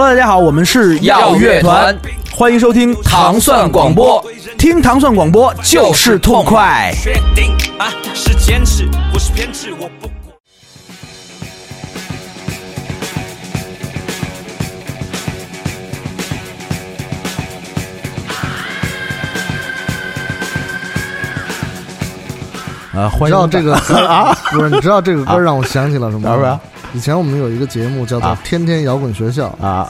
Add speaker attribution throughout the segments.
Speaker 1: Hello，大家好，我们是
Speaker 2: 耀乐团，
Speaker 1: 欢迎收听
Speaker 2: 糖蒜广播，
Speaker 1: 听糖蒜广播就是痛快。
Speaker 3: 确定啊，是坚持，不是偏执，我不管。
Speaker 1: 啊，欢迎
Speaker 4: 你知道这个
Speaker 1: 啊，
Speaker 4: 不是？你知道这个歌让我想起了什么？
Speaker 1: 啥不是？
Speaker 4: 以前我们有一个节目叫做
Speaker 1: 啊《
Speaker 4: 天天摇滚学校》，
Speaker 1: 啊，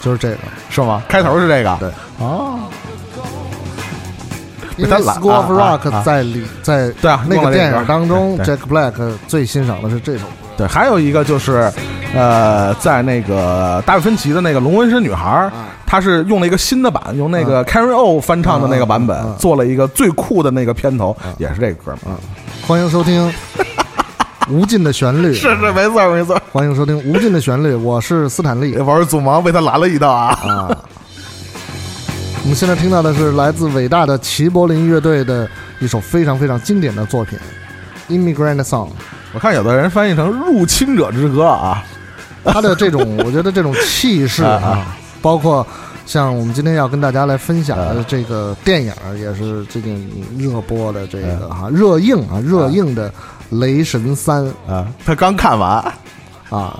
Speaker 4: 就是这个。
Speaker 1: 是吗？开头是这个，
Speaker 4: 对，
Speaker 1: 哦，
Speaker 4: 因为 School of Rock
Speaker 1: 啊
Speaker 4: 在里在
Speaker 1: 对啊
Speaker 4: 那个电影当中，Jack Black 最欣赏的是这首歌。
Speaker 1: 对，还有一个就是，呃，在那个大卫芬奇的那个《龙纹身女孩》
Speaker 4: 啊。
Speaker 1: 他是用了一个新的版，用那个 Carrie O 翻唱的那个版本做了一个最酷的那个片头，也是这个歌嘛。
Speaker 4: 欢迎收听《无尽的旋律》，
Speaker 1: 是是，没错没错。
Speaker 4: 欢迎收听《无尽的旋律》，我是斯坦利
Speaker 1: 玩祖盲被他拦了一道啊！
Speaker 4: 啊。我们现在听到的是来自伟大的齐柏林乐队的一首非常非常经典的作品《Immigrant Song》。
Speaker 1: 我看有的人翻译成《入侵者之歌》啊，
Speaker 4: 他的这种，我觉得这种气势
Speaker 1: 啊
Speaker 4: 啊，包括像我们今天要跟大家来分享的这个电影，也是最近热播的这个哈热映啊热映的《雷神三》
Speaker 1: 啊，他刚看完，
Speaker 4: 啊，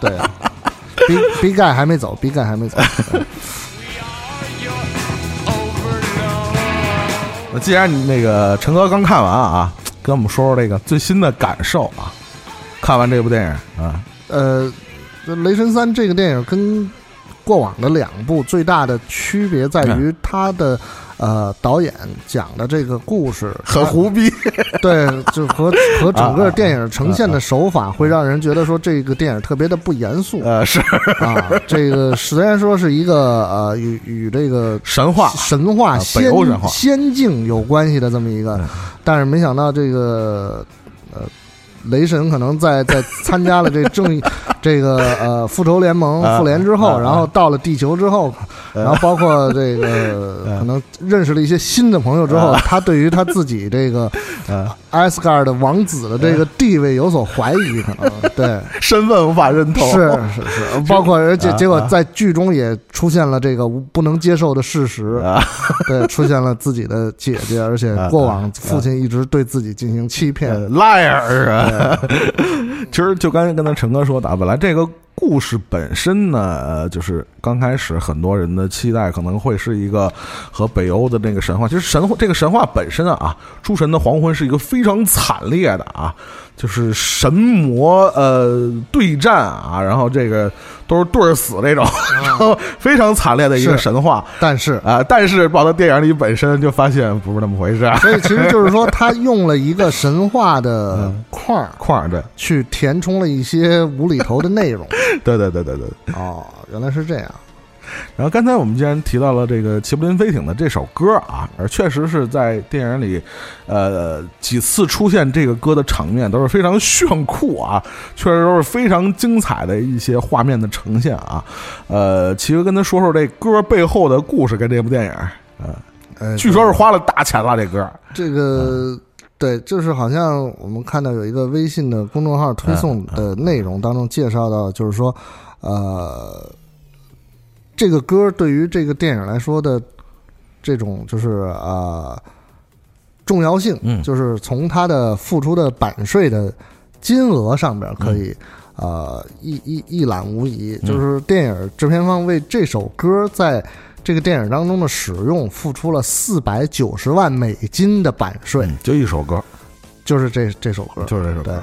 Speaker 4: 对。啊，B B 盖还没走，B 盖还没走，
Speaker 1: 那 既然你那个陈哥刚看完啊，跟我们说说这个最新的感受啊。看完这部电影啊，
Speaker 4: 呃，《雷神三》这个电影跟过往的两部最大的区别在于它的。呃，导演讲的这个故事
Speaker 1: 很胡逼，
Speaker 4: 对，就和和整个电影呈现的手法，会让人觉得说这个电影特别的不严肃
Speaker 1: 呃，是
Speaker 4: 啊。这个虽然说是一个呃与与这个
Speaker 1: 神话
Speaker 4: 神话仙
Speaker 1: 欧神话
Speaker 4: 仙境有关系的这么一个
Speaker 1: 嗯，
Speaker 4: 但是没想到这个呃。雷神可能在在参加了这正义 这个呃复仇联盟
Speaker 1: 啊
Speaker 4: 复联之后，
Speaker 1: 啊
Speaker 4: 然后到了地球之后，
Speaker 1: 呃。
Speaker 4: 然后包括这个
Speaker 1: 嗯
Speaker 4: 可能认识了一些新的朋友之后，
Speaker 1: 啊。
Speaker 4: 他对于他自己这个
Speaker 1: 呃，
Speaker 4: 艾斯卡尔的王子的这个地位有所怀疑，可能 对，
Speaker 1: 身份无法认同，
Speaker 4: 是是是，包括而且
Speaker 1: 啊
Speaker 4: 结果
Speaker 1: 啊。
Speaker 4: 在剧中也出现了这个无不能接受的事实，
Speaker 1: 啊，
Speaker 4: 对，出现了自己的姐姐，而且过往父亲一直对自己进行欺骗，
Speaker 1: 呃 liar 啊！其实就刚才跟咱陈哥说的啊，本来这个故事本身呢，就是刚开始很多人的期待可能会是一个和北欧的那个神话，其实神话这个神话本身啊，诸神的黄昏是一个非常惨烈的啊，就是神魔呃对战啊，然后这个都是对儿死这种，然后非常惨烈的一个神话
Speaker 4: 但是。
Speaker 1: 啊，但是跑到电影里本身就发现不是那么回事儿，
Speaker 4: 所以其实就是说，他用了一个神话的块儿
Speaker 1: 块儿对
Speaker 4: 去填充了一些无厘头的内容。
Speaker 1: 对对对对对。
Speaker 4: 哦，原来是这样。
Speaker 1: 然后刚才我们既然提到了这个齐柏林飞艇的这首歌啊，而确实是在电影里，呃，几次出现这个歌的场面都是非常炫酷啊，确实都是非常精彩的一些画面的呈现啊。呃，齐哥跟他说说这歌背后的故事跟这部电影，
Speaker 4: 呃，
Speaker 1: 据说是花了大钱了，这歌
Speaker 4: 这个对，就是好像我们看到有一个微信的公众号推送的内容当中介绍到，就是说，呃，这个歌对于这个电影来说的这种就是呃重要性，
Speaker 1: 嗯。
Speaker 4: 就是从它的付出的版税的金额上边可以。呃，一一一览无遗，就是电影制片方为这首歌在这个电影当中的使用付出了四百九十万美金的版税，
Speaker 1: 嗯，就一首歌，
Speaker 4: 就是这这首歌，
Speaker 1: 就是这首
Speaker 4: 对。
Speaker 1: 歌，，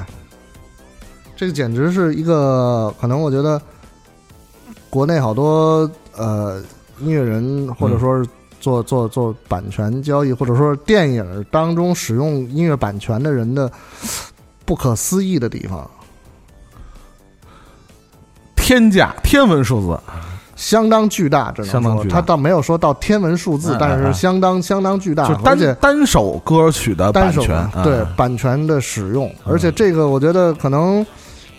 Speaker 4: 这个简直是一个可能，我觉得国内好多呃音乐人或者说是做做做版权交易，或者说电影当中使用音乐版权的人的不可思议的地方，
Speaker 1: 天价天文数字，
Speaker 4: 相当巨大，只能说。
Speaker 1: 相当巨大。
Speaker 4: 他倒没有说到天文数字，
Speaker 1: 嗯
Speaker 4: 但是相当相当巨大，
Speaker 1: 就单单首歌曲的版权，啊
Speaker 4: 对版权的使用，而且这个我觉得可能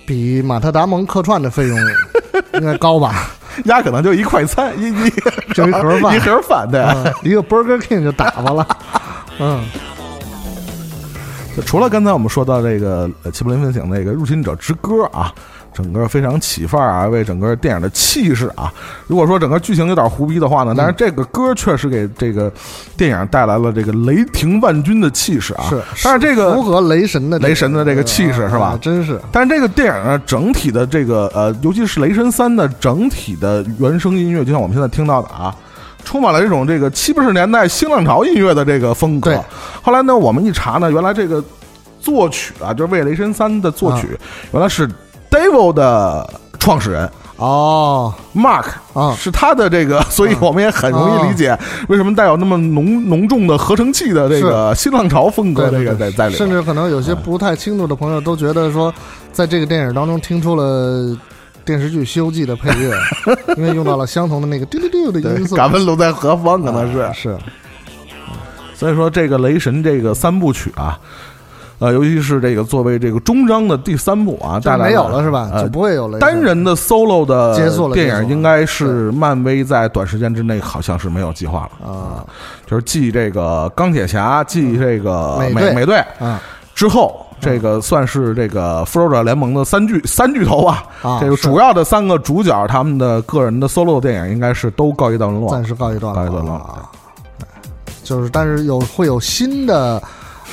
Speaker 4: 比马特达蒙客串的费用应该高吧，
Speaker 1: 鸭可能就一快餐，一一
Speaker 4: 就一盒饭
Speaker 1: 一盒饭对。
Speaker 4: 嗯一个 Burger King 就打发了，嗯，
Speaker 1: 除了刚才我们说到这个呃齐柏林分享那个《入侵者之歌》啊，整个非常起范儿啊，为整个电影的气势啊。如果说整个剧情有点胡逼的话呢，但是这个歌确实给这个电影带来了这个雷霆万钧的气势啊。
Speaker 4: 是，
Speaker 1: 但是这个
Speaker 4: 符合雷神的这个
Speaker 1: 雷神的这个气势是吧
Speaker 4: 啊真是
Speaker 1: 但是这个电影呢，整体的这个呃，尤其是《雷神三》的整体的原声音乐，就像我们现在听到的啊，充满了这种这个七八十年代新浪潮音乐的这个风格
Speaker 4: 对。
Speaker 1: 后来呢，我们一查呢，原来这个作曲啊，就是为《雷神三》的作曲，
Speaker 4: 啊
Speaker 1: 原来是 Devil 的创始人。
Speaker 4: 哦
Speaker 1: Mark
Speaker 4: 啊
Speaker 1: 是他的这个，所以我们也很容易理解为什么带有那么浓浓重的合成器的这个新浪潮风格这个在在里面。
Speaker 4: 甚至可能有些不太清楚的朋友都觉得说，在这个电影当中听出了电视剧《西游记》的配乐，因为用到了相同的那个丢丢丢的音色，
Speaker 1: 敢问路在何方？可能是
Speaker 4: 啊是
Speaker 1: 所以说，这个雷神这个三部曲啊，呃，尤其是这个作为这个终章的第三部啊，
Speaker 4: 就
Speaker 1: 带来
Speaker 4: 没有了是吧？
Speaker 1: 呃
Speaker 4: 就不会有了
Speaker 1: 单人的 solo 的电影，应该是漫威在短时间之内好像是没有计划了，
Speaker 4: 啊
Speaker 1: 就是继这个钢铁侠，继这个
Speaker 4: 美
Speaker 1: 美队
Speaker 4: 啊
Speaker 1: 之后。这个算是这个复仇者联盟的三巨三巨头吧，
Speaker 4: 啊！
Speaker 1: 这个主要的三个主角，他们的个人的 solo 电影应该是都告一段落。
Speaker 4: 暂时告一段落，
Speaker 1: 告一段落
Speaker 4: 啊。就是，但是有会有新的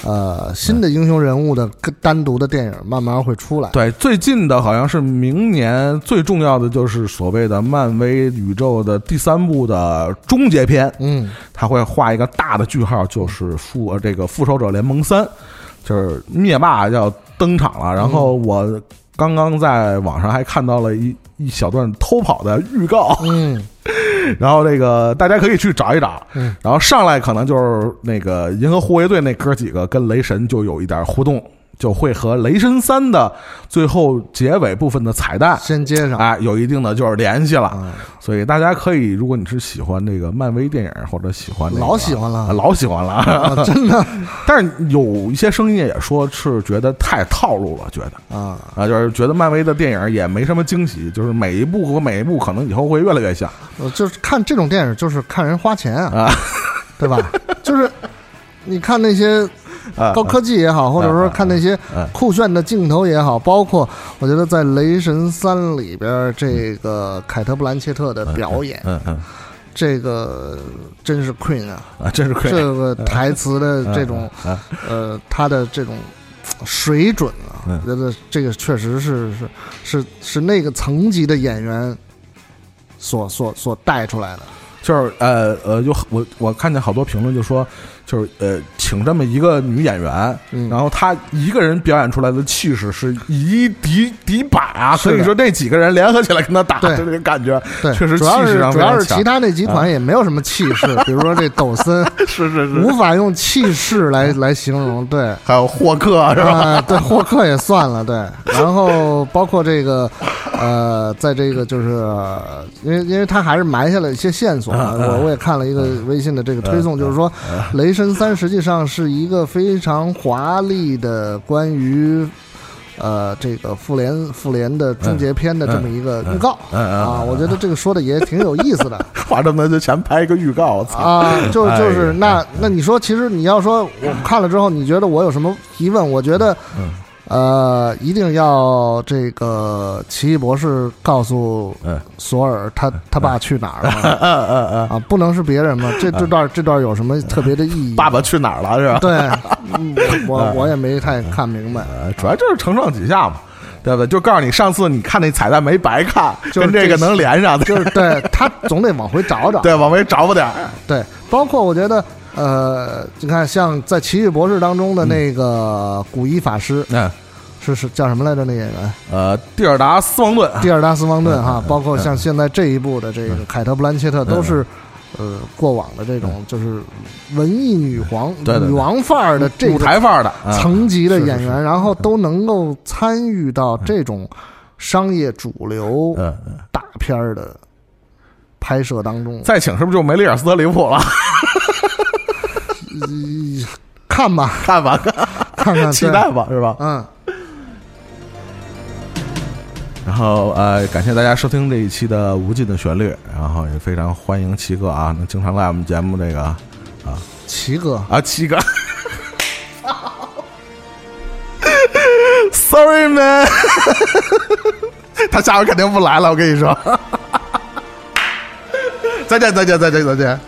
Speaker 4: 呃新的英雄人物的个单独的电影慢慢会出来。
Speaker 1: 对，最近的好像是明年最重要的就是所谓的漫威宇宙的第三部的终结篇，
Speaker 4: 嗯，
Speaker 1: 他会画一个大的句号，就是复呃这个复仇者联盟三，就是灭霸要登场了。然后我刚刚在网上还看到了一一小段偷跑的预告，
Speaker 4: 嗯
Speaker 1: 然后这个大家可以去找一找。
Speaker 4: 嗯，
Speaker 1: 然后上来可能就是那个银河护卫队那哥几个跟雷神就有一点互动，就会和雷神三的最后结尾部分的彩蛋。
Speaker 4: 先接上。
Speaker 1: 哎，有一定的就是联系了，
Speaker 4: 啊，
Speaker 1: 所以大家可以，如果你是喜欢这个漫威电影或者喜欢、那个、
Speaker 4: 老喜欢了。
Speaker 1: 啊老喜欢了，
Speaker 4: 啊 真的。
Speaker 1: 但是有一些声音也说是觉得太套路了，觉得。
Speaker 4: 啊，
Speaker 1: 啊，就是觉得漫威的电影也没什么惊喜，就是每一部和每一部可能以后会越来越像。
Speaker 4: 呃就是看这种电影，就是看人花钱啊，
Speaker 1: 啊。
Speaker 4: 对吧？就是你看那些
Speaker 1: 啊
Speaker 4: 高科技也好，或者说看那些
Speaker 1: 啊
Speaker 4: 酷炫的镜头也好，包括我觉得在《雷神三》里边这个凯特·布兰切特的表演，
Speaker 1: 嗯嗯
Speaker 4: 这个真是 Queen 啊！
Speaker 1: 啊，真是 Queen，
Speaker 4: 这个台词的这种
Speaker 1: 啊
Speaker 4: 呃，他的这种水准啊，
Speaker 1: 嗯。
Speaker 4: 我觉得这个确实是是是是那个层级的演员所所所带出来的。
Speaker 1: 就是呃呃，有我我看见好多评论就说，就是呃，请这么一个女演员，
Speaker 4: 嗯。
Speaker 1: 然后她一个人表演出来的气势是以一敌敌百啊，
Speaker 4: 是的。
Speaker 1: 所以说这几个人联合起来跟他打，
Speaker 4: 对。
Speaker 1: 这个感觉
Speaker 4: 对，
Speaker 1: 确实
Speaker 4: 主要
Speaker 1: 气势
Speaker 4: 是主要是其他那集团也没有什么气势，比如说这抖森，
Speaker 1: 是是是，
Speaker 4: 无法用气势来来形容。对，
Speaker 1: 还有霍克是吧？
Speaker 4: 啊，对，霍克也算了，对，然后包括这个，呃，在这个就是，呃因为因为他还是埋下了一些线索我我也看了一个微信的这个推送，就是说，《雷神三》实际上是一个非常华丽的关于。呃，这个复联复联的终结篇的这么一个预告
Speaker 1: 嗯嗯
Speaker 4: 啊，我觉得这个说的也挺有意思的
Speaker 1: 花这么多钱拍一个预告！
Speaker 4: 啊，就
Speaker 1: 哎
Speaker 4: 就是
Speaker 1: 呀
Speaker 4: 那那你说，其实你要说我看了之后，你觉得我有什么疑问？我觉得
Speaker 1: 嗯，
Speaker 4: 呃，一定要这个奇异博士告诉
Speaker 1: 嗯
Speaker 4: 索尔他他爸去哪儿了
Speaker 1: 嗯嗯嗯，
Speaker 4: 啊，不能是别人吗？这这段这段有什么特别的意义？
Speaker 1: 爸爸去哪儿了是吧？
Speaker 4: 对，嗯我我也没太看明白。
Speaker 1: 呃，主要就是承上启下嘛。对吧？就告诉你，上次你看那彩蛋没白看，
Speaker 4: 就是
Speaker 1: 跟这个能连上，
Speaker 4: 就是 对他总得往回找找，
Speaker 1: 对，往回找补点儿。
Speaker 4: 对，包括我觉得，呃，你看像在奇异博士当中的那个古一法师，
Speaker 1: 嗯，
Speaker 4: 是是叫什么来着？那演员？
Speaker 1: 呃，蒂尔达斯旺顿，
Speaker 4: 蒂尔达斯旺顿哈
Speaker 1: 嗯，
Speaker 4: 包括像现在这一部的这个凯特·布兰切特，都是呃过往的这种就是文艺女皇、
Speaker 1: 对对对。
Speaker 4: 女王范儿的这
Speaker 1: 舞台范儿的啊
Speaker 4: 层级的演员，然后都能够参与到这种商业主流大片儿的拍摄当中。
Speaker 1: 再请是不是就梅丽尔·斯特里普了？
Speaker 4: 看吧，
Speaker 1: 看吧，看，
Speaker 4: 看看，
Speaker 1: 期
Speaker 4: 对
Speaker 1: 待吧，是吧？
Speaker 4: 嗯，
Speaker 1: 然后呃，感谢大家收听这一期的《无尽的旋律》，然后也非常欢迎七哥啊，能经常来我们节目这个
Speaker 4: 啊，七哥，
Speaker 1: 啊，七哥，Sorry man，他下回肯定不来了，我跟你说。再见，再见，再见，再见。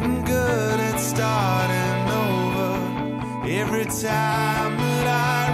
Speaker 5: Getting good at starting over every time that I.